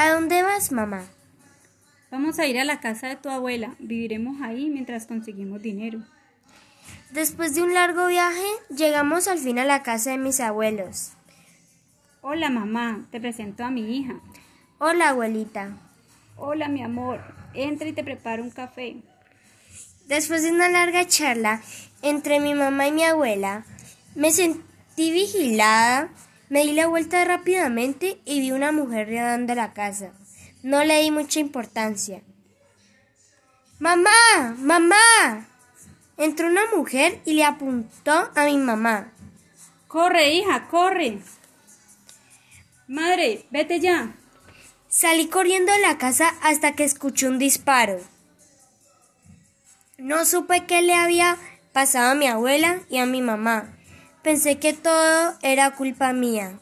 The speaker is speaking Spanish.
¿A dónde vas, mamá? Vamos a ir a la casa de tu abuela. Viviremos ahí mientras conseguimos dinero. Después de un largo viaje, llegamos al fin a la casa de mis abuelos. Hola, mamá. Te presento a mi hija. Hola, abuelita. Hola, mi amor. Entra y te preparo un café. Después de una larga charla entre mi mamá y mi abuela, me sentí vigilada, me di la vuelta rápidamente y vi una mujer rodando la casa. No le di mucha importancia. ¡Mamá! ¡Mamá! Entró una mujer y le apuntó a mi mamá. Corre, hija, corre. Madre, vete ya. Salí corriendo de la casa hasta que escuché un disparo. No supe qué le había pasado a mi abuela y a mi mamá. Pensé que todo era culpa mía.